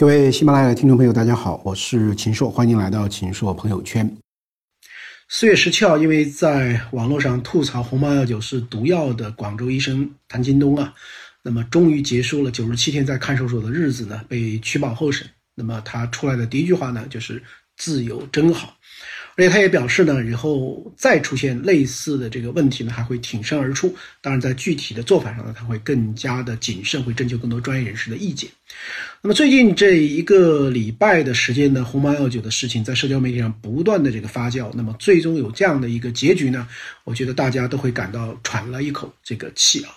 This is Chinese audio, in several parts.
各位喜马拉雅的听众朋友，大家好，我是秦朔，欢迎来到秦朔朋友圈。四月十七号，因为在网络上吐槽鸿茅药酒是毒药的广州医生谭金东啊，那么终于结束了九十七天在看守所的日子呢，被取保候审。那么他出来的第一句话呢，就是“自由真好”。而且他也表示呢，以后再出现类似的这个问题呢，还会挺身而出。当然，在具体的做法上呢，他会更加的谨慎，会征求更多专业人士的意见。那么最近这一个礼拜的时间呢，红毛药酒的事情在社交媒体上不断的这个发酵。那么最终有这样的一个结局呢，我觉得大家都会感到喘了一口这个气啊。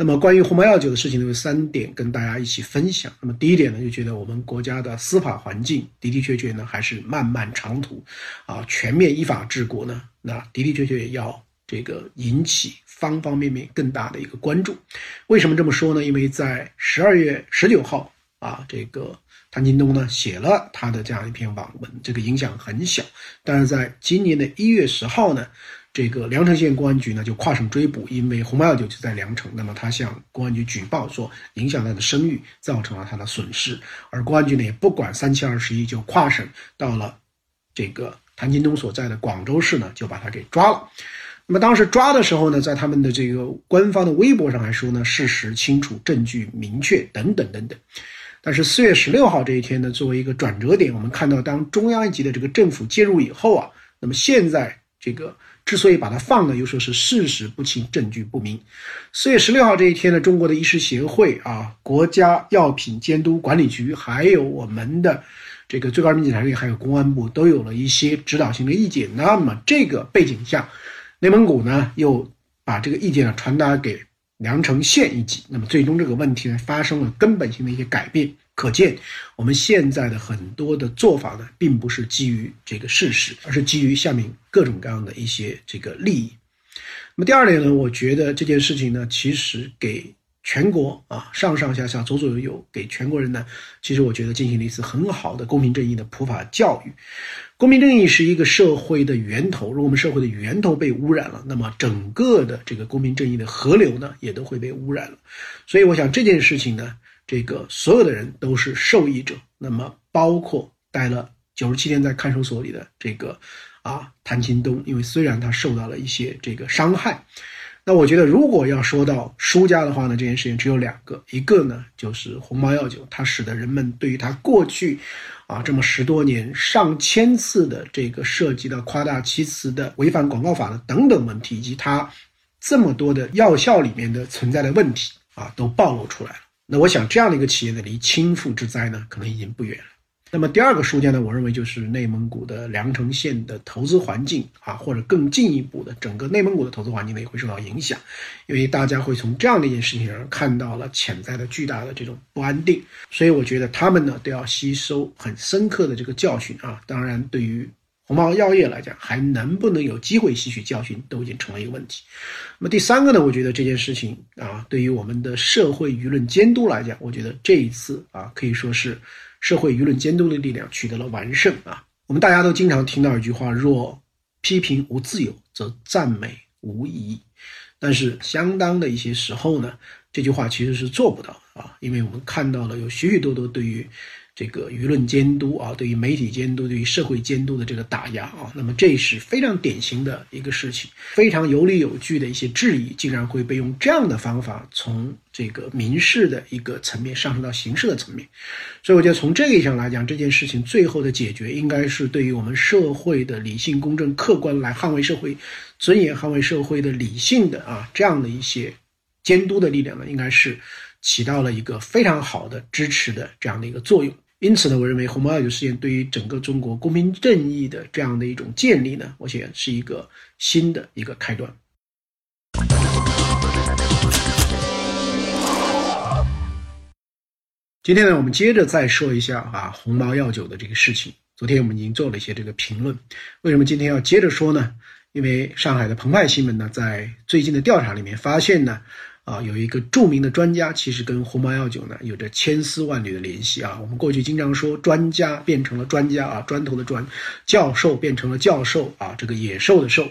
那么关于红毛药酒的事情呢，有三点跟大家一起分享。那么第一点呢，就觉得我们国家的司法环境的的确确呢还是漫漫长途，啊，全面依法治国呢，那的的确确要这个引起方方面面更大的一个关注。为什么这么说呢？因为在十二月十九号啊，这个谭金东呢写了他的这样一篇网文，这个影响很小。但是在今年的一月十号呢。这个凉城县公安局呢就跨省追捕，因为红毛药酒就在凉城，那么他向公安局举报说影响他的声誉，造成了他的损失，而公安局呢也不管三七二十一，就跨省到了这个谭金东所在的广州市呢，就把他给抓了。那么当时抓的时候呢，在他们的这个官方的微博上还说呢，事实清楚，证据明确，等等等等。但是四月十六号这一天呢，作为一个转折点，我们看到当中央一级的这个政府介入以后啊，那么现在这个。之所以把它放了，又说是事实不清、证据不明。四月十六号这一天呢，中国的医师协会啊、国家药品监督管理局，还有我们的这个最高人民检察院，还有公安部，都有了一些指导性的意见。那么这个背景下，内蒙古呢又把这个意见呢传达给凉城县一级，那么最终这个问题呢发生了根本性的一些改变。可见，我们现在的很多的做法呢，并不是基于这个事实，而是基于下面各种各样的一些这个利益。那么第二点呢，我觉得这件事情呢，其实给全国啊上上下下左左右右给全国人呢，其实我觉得进行了一次很好的公平正义的普法教育。公平正义是一个社会的源头，如果我们社会的源头被污染了，那么整个的这个公平正义的河流呢，也都会被污染了。所以，我想这件事情呢。这个所有的人都是受益者，那么包括待了九十七天在看守所里的这个啊谭秦东，因为虽然他受到了一些这个伤害，那我觉得如果要说到输家的话呢，这件事情只有两个，一个呢就是红毛药酒，它使得人们对于他过去啊这么十多年上千次的这个涉及到夸大其词的违反广告法的等等问题，以及它这么多的药效里面的存在的问题啊，都暴露出来了。那我想，这样的一个企业呢，离倾覆之灾呢，可能已经不远了。那么第二个输家呢，我认为就是内蒙古的凉城县的投资环境啊，或者更进一步的，整个内蒙古的投资环境呢，也会受到影响，因为大家会从这样的一件事情上看到了潜在的巨大的这种不安定，所以我觉得他们呢，都要吸收很深刻的这个教训啊。当然，对于红毛药业来讲，还能不能有机会吸取教训，都已经成了一个问题。那么第三个呢？我觉得这件事情啊，对于我们的社会舆论监督来讲，我觉得这一次啊，可以说是社会舆论监督的力量取得了完胜啊。我们大家都经常听到一句话：若批评无自由，则赞美无意义。但是相当的一些时候呢，这句话其实是做不到啊，因为我们看到了有许许多多对于。这个舆论监督啊，对于媒体监督、对于社会监督的这个打压啊，那么这是非常典型的一个事情，非常有理有据的一些质疑，竟然会被用这样的方法从这个民事的一个层面上升到刑事的层面，所以我觉得从这个意义上来讲，这件事情最后的解决，应该是对于我们社会的理性、公正、客观来捍卫社会尊严、捍卫社会的理性的啊这样的一些监督的力量呢，应该是起到了一个非常好的支持的这样的一个作用。因此呢，我认为红毛药酒事件对于整个中国公平正义的这样的一种建立呢，我想是一个新的一个开端。今天呢，我们接着再说一下啊，红毛药酒的这个事情。昨天我们已经做了一些这个评论，为什么今天要接着说呢？因为上海的澎湃新闻呢，在最近的调查里面发现呢。啊，有一个著名的专家，其实跟鸿茅药酒呢有着千丝万缕的联系啊。我们过去经常说，专家变成了专家啊，砖头的砖，教授变成了教授啊，这个野兽的兽。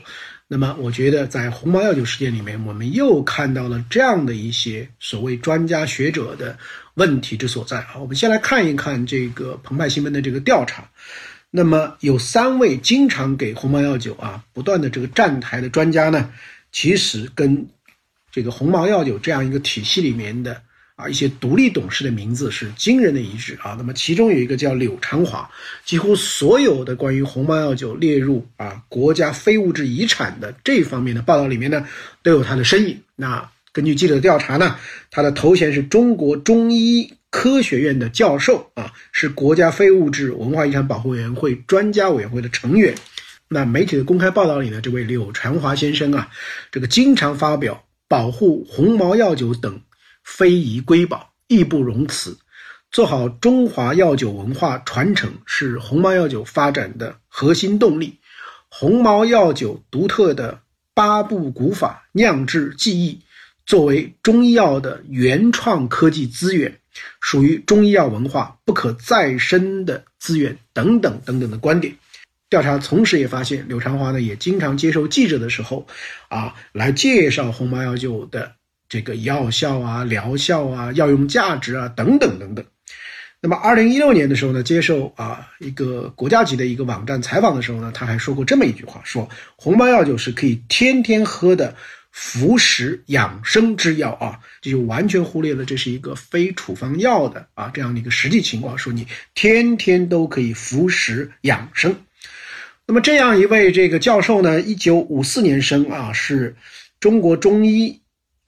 那么，我觉得在鸿茅药酒事件里面，我们又看到了这样的一些所谓专家学者的问题之所在啊。我们先来看一看这个澎湃新闻的这个调查。那么有三位经常给鸿茅药酒啊不断的这个站台的专家呢，其实跟这个鸿茅药酒这样一个体系里面的。啊，一些独立董事的名字是惊人的一致啊。那么其中有一个叫柳长华，几乎所有的关于鸿茅药酒列入啊国家非物质遗产的这方面的报道里面呢，都有他的身影。那根据记者的调查呢，他的头衔是中国中医科学院的教授啊，是国家非物质文化遗产保护委员会专家委员会的成员。那媒体的公开报道里呢，这位柳长华先生啊，这个经常发表保护鸿茅药酒等。非遗瑰宝，义不容辞。做好中华药酒文化传承是鸿茅药酒发展的核心动力。鸿茅药酒独特的八步古法酿制技艺，作为中医药的原创科技资源，属于中医药文化不可再生的资源等等等等的观点。调查同时也发现，柳长华呢也经常接受记者的时候，啊，来介绍鸿茅药酒的。这个药效啊、疗效啊、药用价值啊等等等等。那么，二零一六年的时候呢，接受啊一个国家级的一个网站采访的时候呢，他还说过这么一句话：说红茅药酒是可以天天喝的服食养生之药啊，这就完全忽略了这是一个非处方药的啊这样的一个实际情况。说你天天都可以服食养生。那么，这样一位这个教授呢，一九五四年生啊，是中国中医。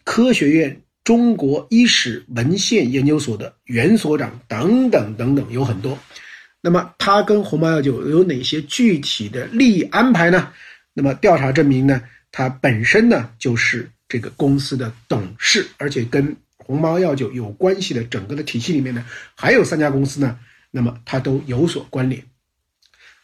科学院中国医史文献研究所的原所长等等等等有很多，那么他跟鸿茅药酒有哪些具体的利益安排呢？那么调查证明呢，他本身呢就是这个公司的董事，而且跟鸿茅药酒有关系的整个的体系里面呢，还有三家公司呢，那么它都有所关联。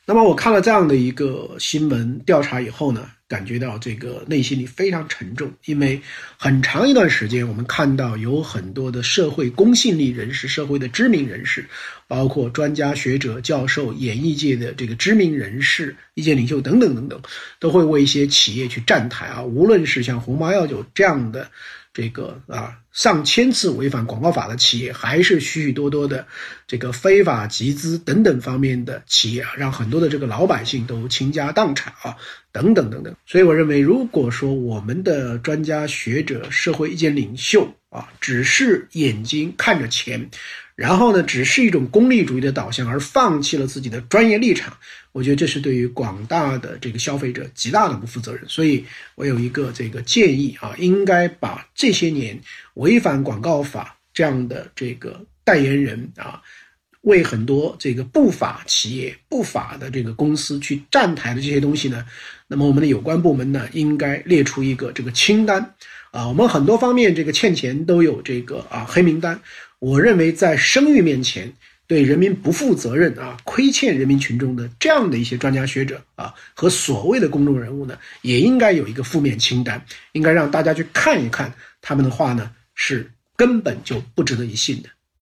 那么我看了这样的一个新闻调查以后呢？感觉到这个内心里非常沉重，因为很长一段时间，我们看到有很多的社会公信力人士、社会的知名人士，包括专家学者、教授、演艺界的这个知名人士、意见领袖等等等等，都会为一些企业去站台啊。无论是像鸿茅药酒这样的。这个啊，上千次违反广告法的企业，还是许许多多的这个非法集资等等方面的企业啊，让很多的这个老百姓都倾家荡产啊，等等等等。所以我认为，如果说我们的专家学者、社会意见领袖啊，只是眼睛看着钱。然后呢，只是一种功利主义的导向，而放弃了自己的专业立场，我觉得这是对于广大的这个消费者极大的不负责任。所以我有一个这个建议啊，应该把这些年违反广告法这样的这个代言人啊，为很多这个不法企业、不法的这个公司去站台的这些东西呢，那么我们的有关部门呢，应该列出一个这个清单啊，我们很多方面这个欠钱都有这个啊黑名单。我认为，在声誉面前对人民不负责任啊，亏欠人民群众的这样的一些专家学者啊和所谓的公众人物呢，也应该有一个负面清单，应该让大家去看一看他们的话呢，是根本就不值得一信的。